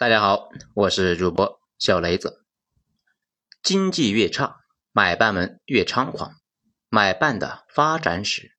大家好，我是主播小雷子。经济越差，买办们越猖狂。买办的发展史。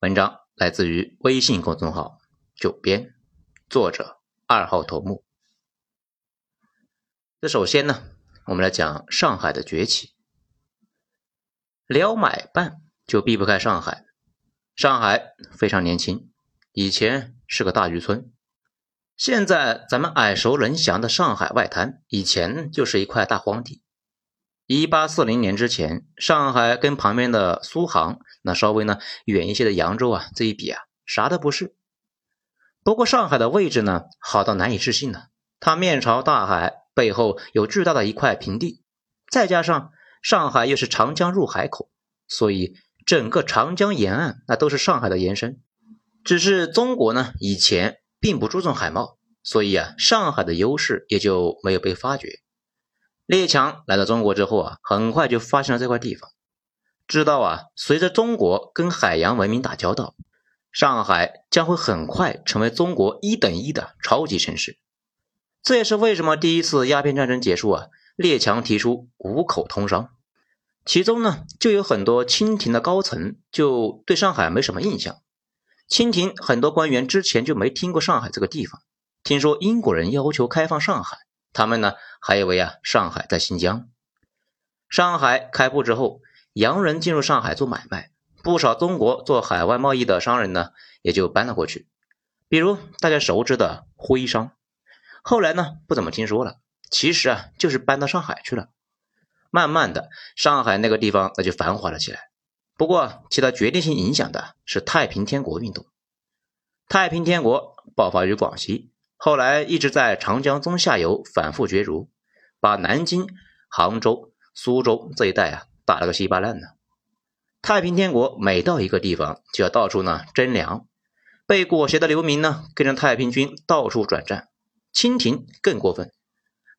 文章来自于微信公众号“九编”，作者二号头目。这首先呢，我们来讲上海的崛起。聊买办就避不开上海。上海非常年轻，以前是个大渔村。现在咱们耳熟能详的上海外滩，以前就是一块大荒地。一八四零年之前，上海跟旁边的苏杭那稍微呢远一些的扬州啊，这一比啊，啥都不是。不过上海的位置呢，好到难以置信呢。它面朝大海，背后有巨大的一块平地，再加上上海又是长江入海口，所以整个长江沿岸那都是上海的延伸。只是中国呢，以前。并不注重海贸，所以啊，上海的优势也就没有被发掘。列强来到中国之后啊，很快就发现了这块地方，知道啊，随着中国跟海洋文明打交道，上海将会很快成为中国一等一的超级城市。这也是为什么第一次鸦片战争结束啊，列强提出五口通商，其中呢，就有很多清廷的高层就对上海没什么印象。清廷很多官员之前就没听过上海这个地方，听说英国人要求开放上海，他们呢还以为啊上海在新疆。上海开埠之后，洋人进入上海做买卖，不少中国做海外贸易的商人呢也就搬了过去，比如大家熟知的徽商，后来呢不怎么听说了，其实啊就是搬到上海去了。慢慢的，上海那个地方那就繁华了起来。不过，起到决定性影响的是太平天国运动。太平天国爆发于广西，后来一直在长江中下游反复角逐，把南京、杭州、苏州这一带啊打了个稀巴烂呢。太平天国每到一个地方，就要到处呢征粮，被裹挟的流民呢跟着太平军到处转战。清廷更过分，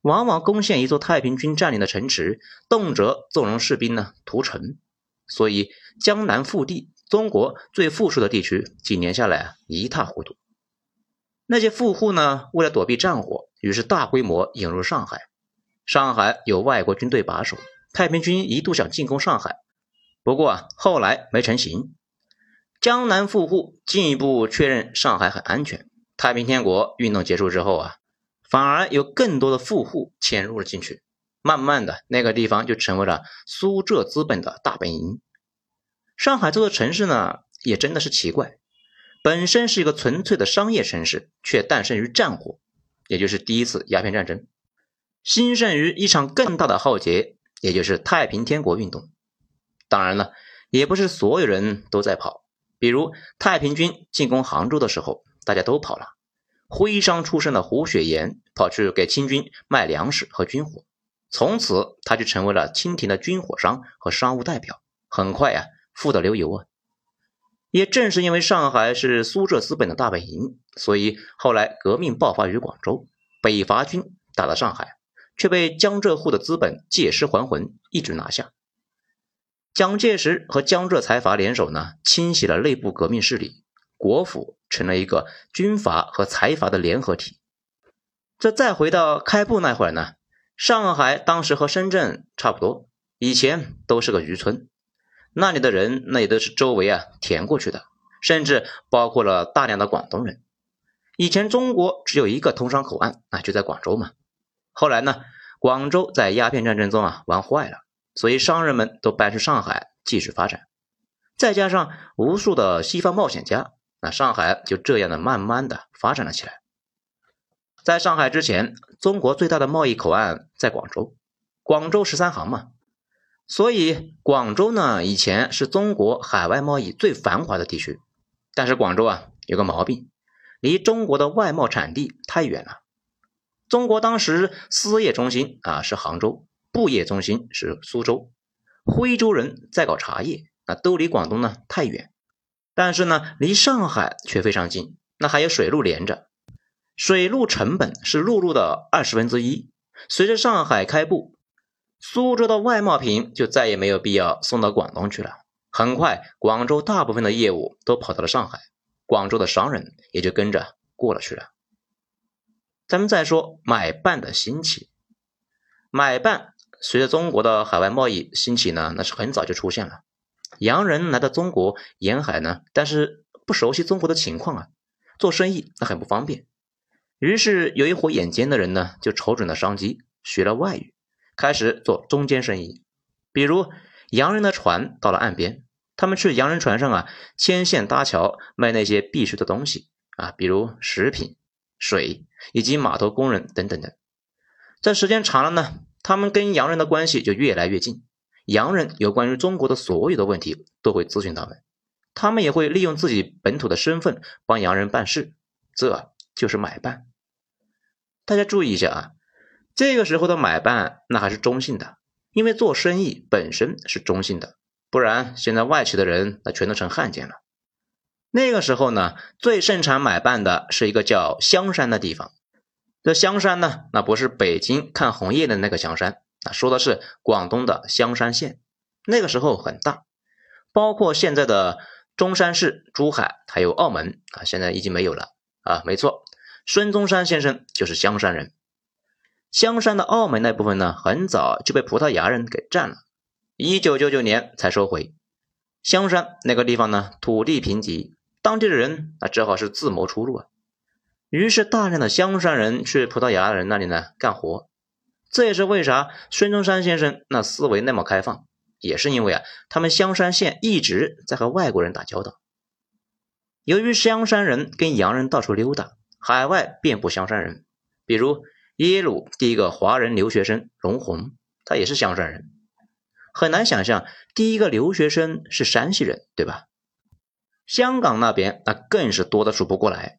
往往攻陷一座太平军占领的城池，动辄纵容士兵呢屠城。所以，江南腹地，中国最富庶的地区，几年下来，一塌糊涂。那些富户呢，为了躲避战火，于是大规模引入上海。上海有外国军队把守，太平军一度想进攻上海，不过，后来没成型。江南富户进一步确认上海很安全。太平天国运动结束之后啊，反而有更多的富户潜入了进去。慢慢的，那个地方就成为了苏浙资本的大本营。上海这座城市呢，也真的是奇怪，本身是一个纯粹的商业城市，却诞生于战火，也就是第一次鸦片战争，兴盛于一场更大的浩劫，也就是太平天国运动。当然了，也不是所有人都在跑，比如太平军进攻杭州的时候，大家都跑了。徽商出身的胡雪岩跑去给清军卖粮食和军火。从此，他就成为了清廷的军火商和商务代表，很快呀，富得流油啊！也正是因为上海是苏浙资本的大本营，所以后来革命爆发于广州，北伐军打到上海，却被江浙沪的资本借尸还魂，一举拿下。蒋介石和江浙财阀联手呢，清洗了内部革命势力，国府成了一个军阀和财阀的联合体。这再回到开埠那会儿呢？上海当时和深圳差不多，以前都是个渔村，那里的人那也都是周围啊填过去的，甚至包括了大量的广东人。以前中国只有一个通商口岸啊，就在广州嘛。后来呢，广州在鸦片战争中啊玩坏了，所以商人们都搬去上海继续发展。再加上无数的西方冒险家，那上海就这样的慢慢的发展了起来。在上海之前，中国最大的贸易口岸在广州，广州十三行嘛，所以广州呢以前是中国海外贸易最繁华的地区。但是广州啊有个毛病，离中国的外贸产地太远了。中国当时丝业中心啊是杭州，布业中心是苏州，徽州人在搞茶叶，那都离广东呢太远。但是呢离上海却非常近，那还有水路连着。水路成本是陆路的二十分之一。随着上海开埠，苏州的外贸品就再也没有必要送到广东去了。很快，广州大部分的业务都跑到了上海，广州的商人也就跟着过了去了。咱们再说买办的兴起。买办随着中国的海外贸易兴起呢，那是很早就出现了。洋人来到中国沿海呢，但是不熟悉中国的情况啊，做生意那很不方便。于是有一伙眼尖的人呢，就瞅准了商机，学了外语，开始做中间生意。比如洋人的船到了岸边，他们去洋人船上啊牵线搭桥，卖那些必需的东西啊，比如食品、水以及码头工人等等的。这时间长了呢，他们跟洋人的关系就越来越近。洋人有关于中国的所有的问题都会咨询他们，他们也会利用自己本土的身份帮洋人办事，这就是买办。大家注意一下啊，这个时候的买办那还是中性的，因为做生意本身是中性的，不然现在外企的人那全都成汉奸了。那个时候呢，最盛产买办的是一个叫香山的地方，这香山呢，那不是北京看红叶的那个香山。啊，说的是广东的香山县，那个时候很大，包括现在的中山市、珠海还有澳门啊，现在已经没有了啊。没错，孙中山先生就是香山人。香山的澳门那部分呢，很早就被葡萄牙人给占了，一九九九年才收回。香山那个地方呢，土地贫瘠，当地的人啊，只好是自谋出路啊。于是大量的香山人去葡萄牙人那里呢干活。这也是为啥孙中山先生那思维那么开放，也是因为啊，他们香山县一直在和外国人打交道。由于香山人跟洋人到处溜达，海外遍布香山人，比如耶鲁第一个华人留学生龙宏，他也是香山人。很难想象第一个留学生是山西人，对吧？香港那边那更是多的数不过来。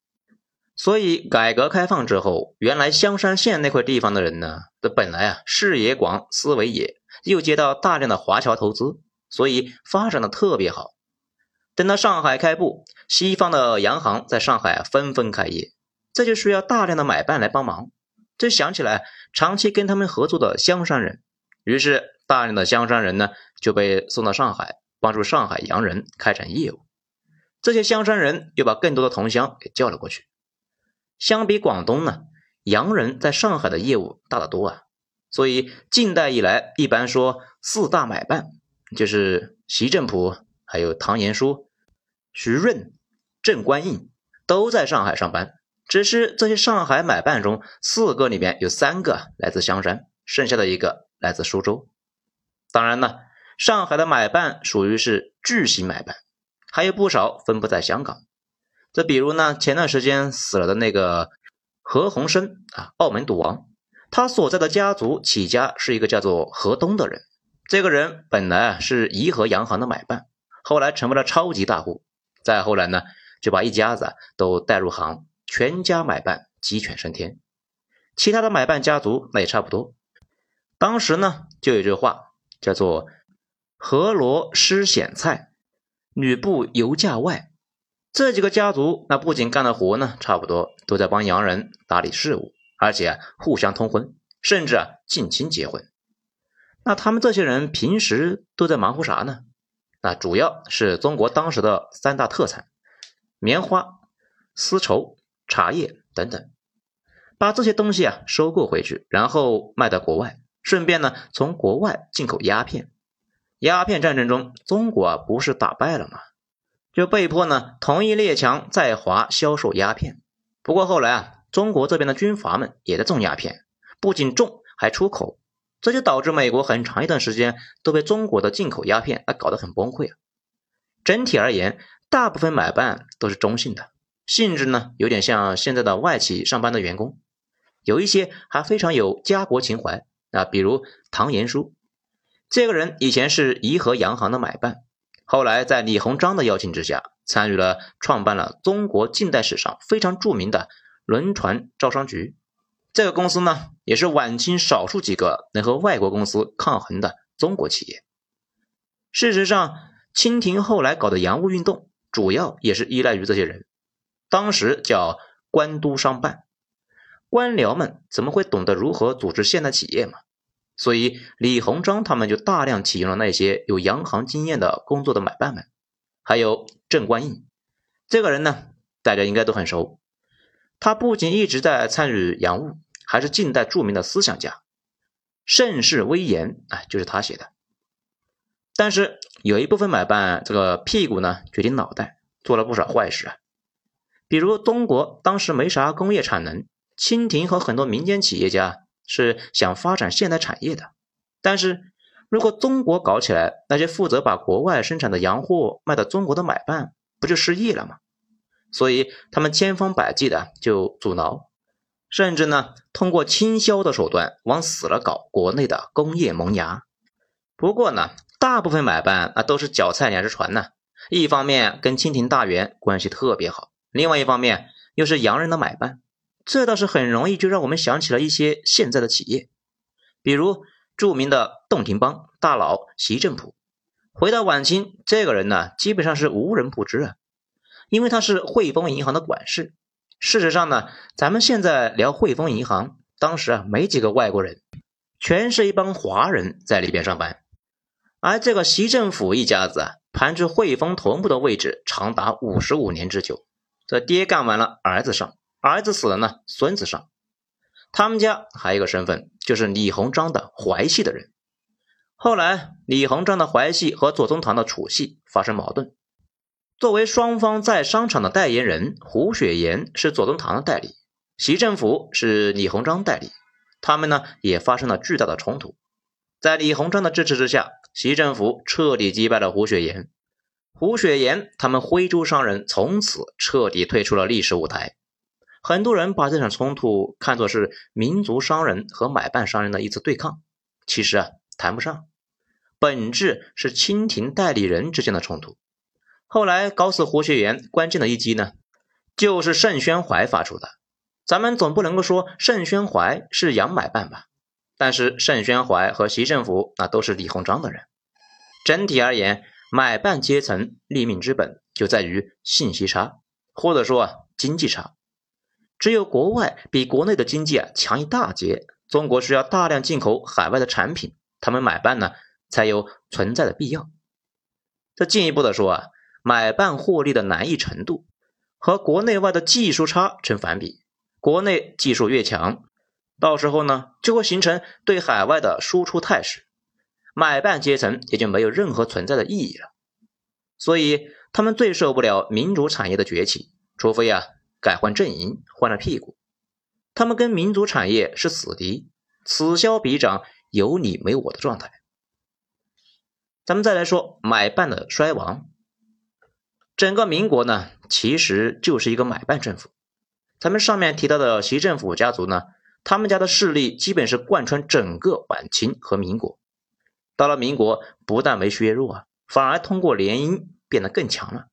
所以，改革开放之后，原来香山县那块地方的人呢，这本来啊视野广，思维也，又接到大量的华侨投资，所以发展的特别好。等到上海开埠，西方的洋行在上海纷纷开业，这就需要大量的买办来帮忙。这想起来，长期跟他们合作的香山人，于是大量的香山人呢就被送到上海，帮助上海洋人开展业务。这些香山人又把更多的同乡给叫了过去。相比广东呢，洋人在上海的业务大得多啊，所以近代以来，一般说四大买办，就是习正普、还有唐延枢、徐润、郑观应都在上海上班。只是这些上海买办中，四个里面有三个来自香山，剩下的一个来自苏州。当然呢，上海的买办属于是巨型买办，还有不少分布在香港。这比如呢，前段时间死了的那个何鸿燊啊，澳门赌王，他所在的家族起家是一个叫做何东的人。这个人本来啊是怡和洋行的买办，后来成为了超级大户。再后来呢，就把一家子都带入行，全家买办鸡犬升天。其他的买办家族那也差不多。当时呢，就有句话叫做“河罗失显菜，吕布游驾外”。这几个家族，那不仅干的活呢，差不多都在帮洋人打理事务，而且互相通婚，甚至啊近亲结婚。那他们这些人平时都在忙活啥呢？那主要是中国当时的三大特产：棉花、丝绸、茶叶等等。把这些东西啊收购回去，然后卖到国外，顺便呢从国外进口鸦片。鸦片战争中，中国啊不是打败了吗？就被迫呢同意列强在华销售鸦片，不过后来啊，中国这边的军阀们也在种鸦片，不仅种还出口，这就导致美国很长一段时间都被中国的进口鸦片啊搞得很崩溃啊。整体而言，大部分买办都是中性的，性质呢有点像现在的外企上班的员工，有一些还非常有家国情怀啊，比如唐延枢，这个人以前是怡和洋行的买办。后来，在李鸿章的邀请之下，参与了创办了中国近代史上非常著名的轮船招商局。这个公司呢，也是晚清少数几个能和外国公司抗衡的中国企业。事实上，清廷后来搞的洋务运动，主要也是依赖于这些人。当时叫官督商办，官僚们怎么会懂得如何组织现代企业嘛？所以，李鸿章他们就大量启用了那些有洋行经验的工作的买办们，还有郑观应这个人呢，大家应该都很熟。他不仅一直在参与洋务，还是近代著名的思想家。《盛世威严》啊，就是他写的。但是有一部分买办这个屁股呢决定脑袋，做了不少坏事啊。比如中国当时没啥工业产能，清廷和很多民间企业家是想发展现代产业的，但是如果中国搞起来，那些负责把国外生产的洋货卖到中国的买办不就失业了吗？所以他们千方百计的就阻挠，甚至呢通过倾销的手段往死了搞国内的工业萌芽。不过呢。大部分买办啊都是脚踩两只船呢，一方面跟清廷大员关系特别好，另外一方面又是洋人的买办，这倒是很容易就让我们想起了一些现在的企业，比如著名的洞庭帮大佬习正普。回到晚清，这个人呢基本上是无人不知啊，因为他是汇丰银行的管事。事实上呢，咱们现在聊汇丰银行，当时啊没几个外国人，全是一帮华人在里边上班。而这个习政府一家子啊，盘踞汇丰头部的位置长达五十五年之久。这爹干完了，儿子上；儿子死了呢，孙子上。他们家还有一个身份，就是李鸿章的淮系的人。后来，李鸿章的淮系和左宗棠的楚系发生矛盾。作为双方在商场的代言人，胡雪岩是左宗棠的代理，习政府是李鸿章代理。他们呢，也发生了巨大的冲突。在李鸿章的支持之下。习政府彻底击败了胡雪岩，胡雪岩他们徽州商人从此彻底退出了历史舞台。很多人把这场冲突看作是民族商人和买办商人的一次对抗，其实啊谈不上，本质是清廷代理人之间的冲突。后来搞死胡雪岩关键的一击呢，就是盛宣怀发出的。咱们总不能够说盛宣怀是洋买办吧？但是盛宣怀和习政府那都是李鸿章的人。整体而言，买办阶层立命之本就在于信息差，或者说经济差。只有国外比国内的经济啊强一大截，中国需要大量进口海外的产品，他们买办呢才有存在的必要。再进一步的说啊，买办获利的难易程度和国内外的技术差成反比，国内技术越强。到时候呢，就会形成对海外的输出态势，买办阶层也就没有任何存在的意义了。所以他们最受不了民主产业的崛起，除非啊改换阵营，换了屁股。他们跟民族产业是死敌，此消彼长，有你没我的状态。咱们再来说买办的衰亡，整个民国呢，其实就是一个买办政府。咱们上面提到的习政府家族呢。他们家的势力基本是贯穿整个晚清和民国，到了民国不但没削弱啊，反而通过联姻变得更强了。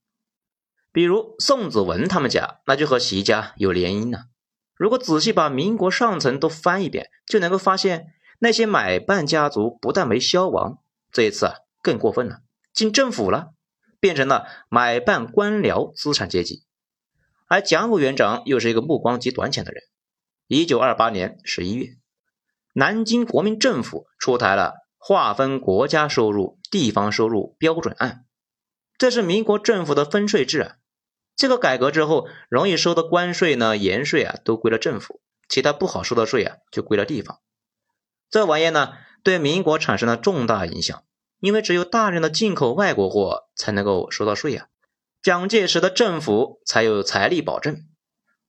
比如宋子文他们家，那就和习家有联姻呢。如果仔细把民国上层都翻一遍，就能够发现那些买办家族不但没消亡，这一次啊更过分了，进政府了，变成了买办官僚资产阶级。而蒋委员长又是一个目光极短浅的人。一九二八年十一月，南京国民政府出台了划分国家收入、地方收入标准案，这是民国政府的分税制啊。这个改革之后，容易收的关税呢、盐税啊，都归了政府；其他不好收的税啊，就归了地方。这玩意呢，对民国产生了重大影响，因为只有大量的进口外国货才能够收到税啊，蒋介石的政府才有财力保证。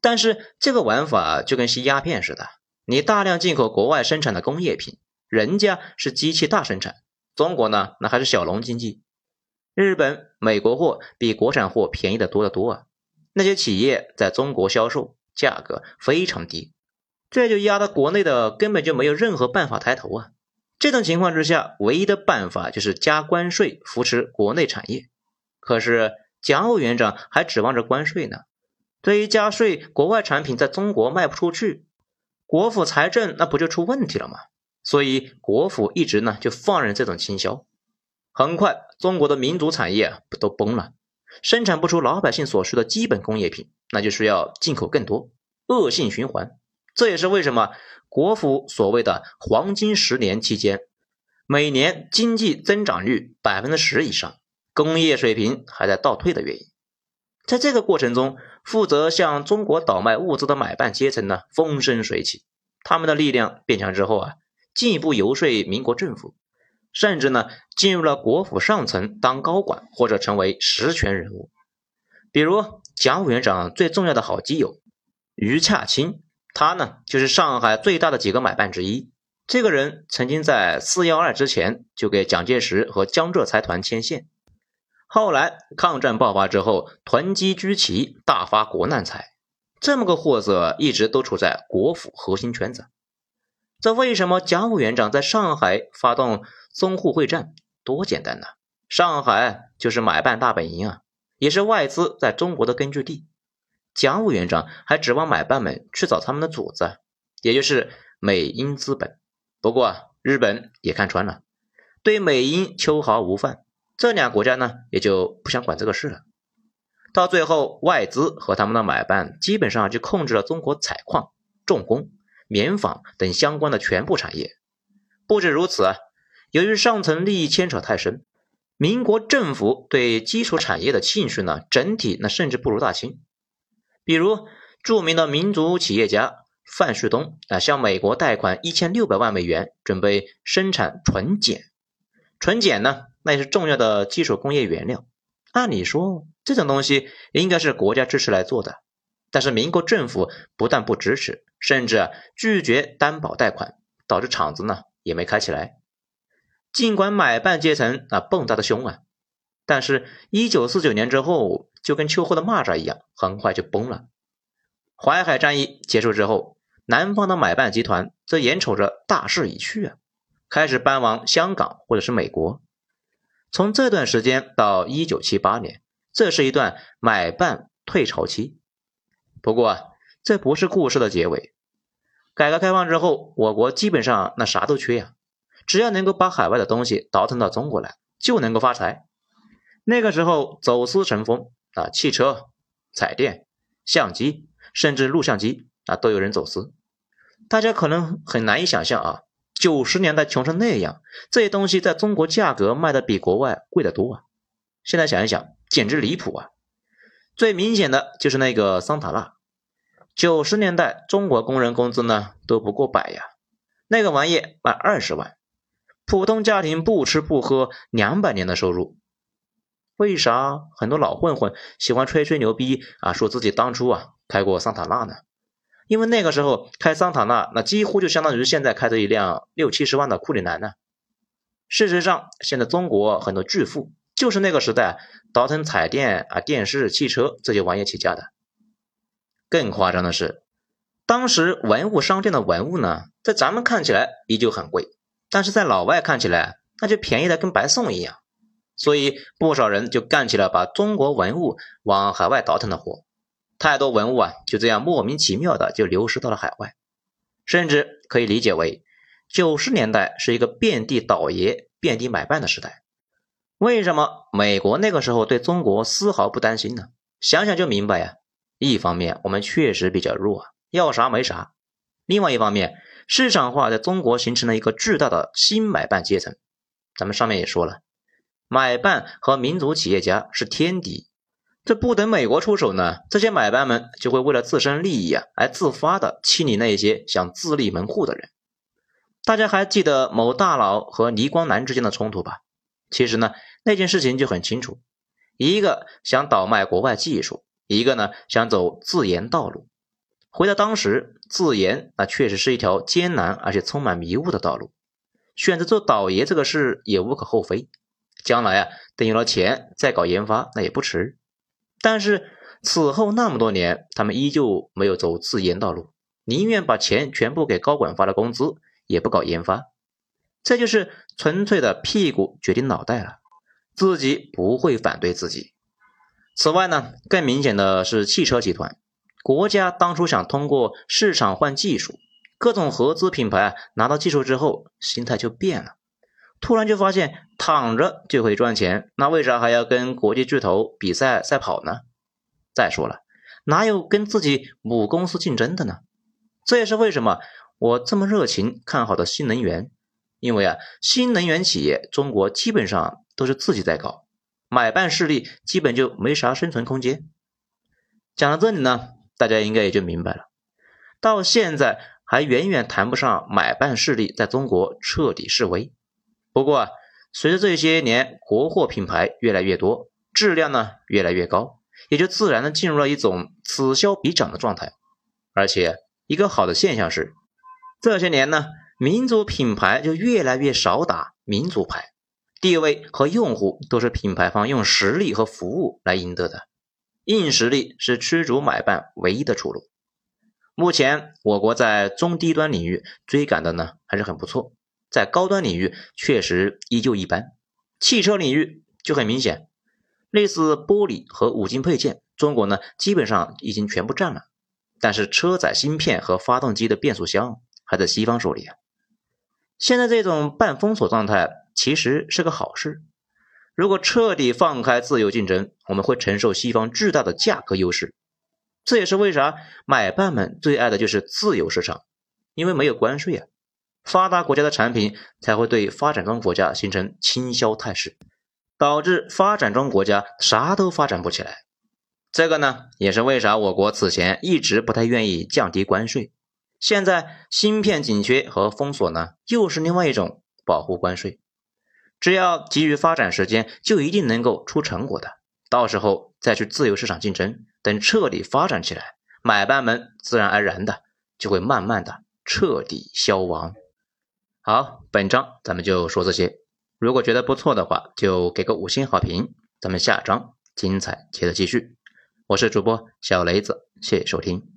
但是这个玩法就跟吸鸦片似的，你大量进口国外生产的工业品，人家是机器大生产，中国呢那还是小农经济。日本、美国货比国产货便宜的多得多啊，那些企业在中国销售价格非常低，这就压得国内的根本就没有任何办法抬头啊。这种情况之下，唯一的办法就是加关税扶持国内产业。可是蒋委员长还指望着关税呢。对于加税，国外产品在中国卖不出去，国府财政那不就出问题了吗？所以国府一直呢就放任这种倾销，很快中国的民族产业不都崩了，生产不出老百姓所需的基本工业品，那就需要进口更多，恶性循环。这也是为什么国府所谓的黄金十年期间，每年经济增长率百分之十以上，工业水平还在倒退的原因。在这个过程中，负责向中国倒卖物资的买办阶层呢风生水起，他们的力量变强之后啊，进一步游说民国政府，甚至呢进入了国府上层当高管或者成为实权人物。比如蒋委员长最重要的好基友于洽清，他呢就是上海最大的几个买办之一。这个人曾经在四幺二之前就给蒋介石和江浙财团牵线。后来抗战爆发之后，囤积居奇，大发国难财，这么个货色一直都处在国府核心圈子。这为什么蒋委员长在上海发动淞沪会战？多简单呐！上海就是买办大本营啊，也是外资在中国的根据地。蒋委员长还指望买办们去找他们的主子，也就是美英资本。不过日本也看穿了，对美英秋毫无犯。这两个国家呢，也就不想管这个事了。到最后，外资和他们的买办基本上就控制了中国采矿、重工、棉纺等相关的全部产业。不止如此啊，由于上层利益牵扯太深，民国政府对基础产业的兴趣呢，整体那甚至不如大清。比如，著名的民族企业家范旭东啊，向美国贷款一千六百万美元，准备生产纯碱。纯碱呢？那也是重要的基础工业原料。按理说，这种东西应该是国家支持来做的，但是民国政府不但不支持，甚至拒绝担保贷款，导致厂子呢也没开起来。尽管买办阶层啊蹦跶的凶啊，但是1949年之后就跟秋后的蚂蚱一样，很快就崩了。淮海战役结束之后，南方的买办集团则眼瞅着大势已去啊，开始搬往香港或者是美国。从这段时间到一九七八年，这是一段买办退潮期。不过，这不是故事的结尾。改革开放之后，我国基本上那啥都缺呀，只要能够把海外的东西倒腾到中国来，就能够发财。那个时候走私成风啊，汽车、彩电、相机，甚至录像机啊，都有人走私。大家可能很难以想象啊。九十年代穷成那样，这些东西在中国价格卖的比国外贵得多啊！现在想一想，简直离谱啊！最明显的就是那个桑塔纳，九十年代中国工人工资呢都不过百呀，那个玩意卖二十万，普通家庭不吃不喝两百年的收入。为啥很多老混混喜欢吹吹牛逼啊，说自己当初啊开过桑塔纳呢？因为那个时候开桑塔纳，那几乎就相当于现在开着一辆六七十万的库里南呢。事实上，现在中国很多巨富就是那个时代倒腾彩电啊、电视、汽车这些玩意起家的。更夸张的是，当时文物商店的文物呢，在咱们看起来依旧很贵，但是在老外看起来那就便宜的跟白送一样。所以不少人就干起了把中国文物往海外倒腾的活。太多文物啊，就这样莫名其妙的就流失到了海外，甚至可以理解为九十年代是一个遍地倒爷、遍地买办的时代。为什么美国那个时候对中国丝毫不担心呢？想想就明白呀。一方面我们确实比较弱，要啥没啥；另外一方面，市场化在中国形成了一个巨大的新买办阶层。咱们上面也说了，买办和民族企业家是天敌。这不等美国出手呢，这些买办们就会为了自身利益啊，而自发的清理那些想自立门户的人。大家还记得某大佬和倪光南之间的冲突吧？其实呢，那件事情就很清楚：一个想倒卖国外技术，一个呢想走自研道路。回到当时，自研那确实是一条艰难而且充满迷雾的道路。选择做倒爷这个事也无可厚非，将来啊，等有了钱再搞研发那也不迟。但是此后那么多年，他们依旧没有走自研道路，宁愿把钱全部给高管发了工资，也不搞研发。这就是纯粹的屁股决定脑袋了，自己不会反对自己。此外呢，更明显的是汽车集团，国家当初想通过市场换技术，各种合资品牌拿到技术之后，心态就变了，突然就发现。躺着就可以赚钱，那为啥还要跟国际巨头比赛赛跑呢？再说了，哪有跟自己母公司竞争的呢？这也是为什么我这么热情看好的新能源，因为啊，新能源企业中国基本上都是自己在搞，买办势力基本就没啥生存空间。讲到这里呢，大家应该也就明白了，到现在还远远谈不上买办势力在中国彻底式微。不过啊，随着这些年国货品牌越来越多，质量呢越来越高，也就自然的进入了一种此消彼长的状态。而且一个好的现象是，这些年呢，民族品牌就越来越少打民族牌，地位和用户都是品牌方用实力和服务来赢得的。硬实力是驱逐买办唯一的出路。目前我国在中低端领域追赶的呢还是很不错，在高端领域确实依旧一般。汽车领域就很明显，类似玻璃和五金配件，中国呢基本上已经全部占了。但是车载芯片和发动机的变速箱还在西方手里啊。现在这种半封锁状态其实是个好事。如果彻底放开自由竞争，我们会承受西方巨大的价格优势。这也是为啥买办们最爱的就是自由市场，因为没有关税啊，发达国家的产品才会对发展中国家形成倾销态势，导致发展中国家啥都发展不起来。这个呢，也是为啥我国此前一直不太愿意降低关税。现在芯片紧缺和封锁呢，又是另外一种保护关税。只要给予发展时间，就一定能够出成果的。到时候再去自由市场竞争，等彻底发展起来，买办们自然而然的就会慢慢的彻底消亡。好，本章咱们就说这些。如果觉得不错的话，就给个五星好评。咱们下章精彩接着继续。我是主播小雷子，谢谢收听。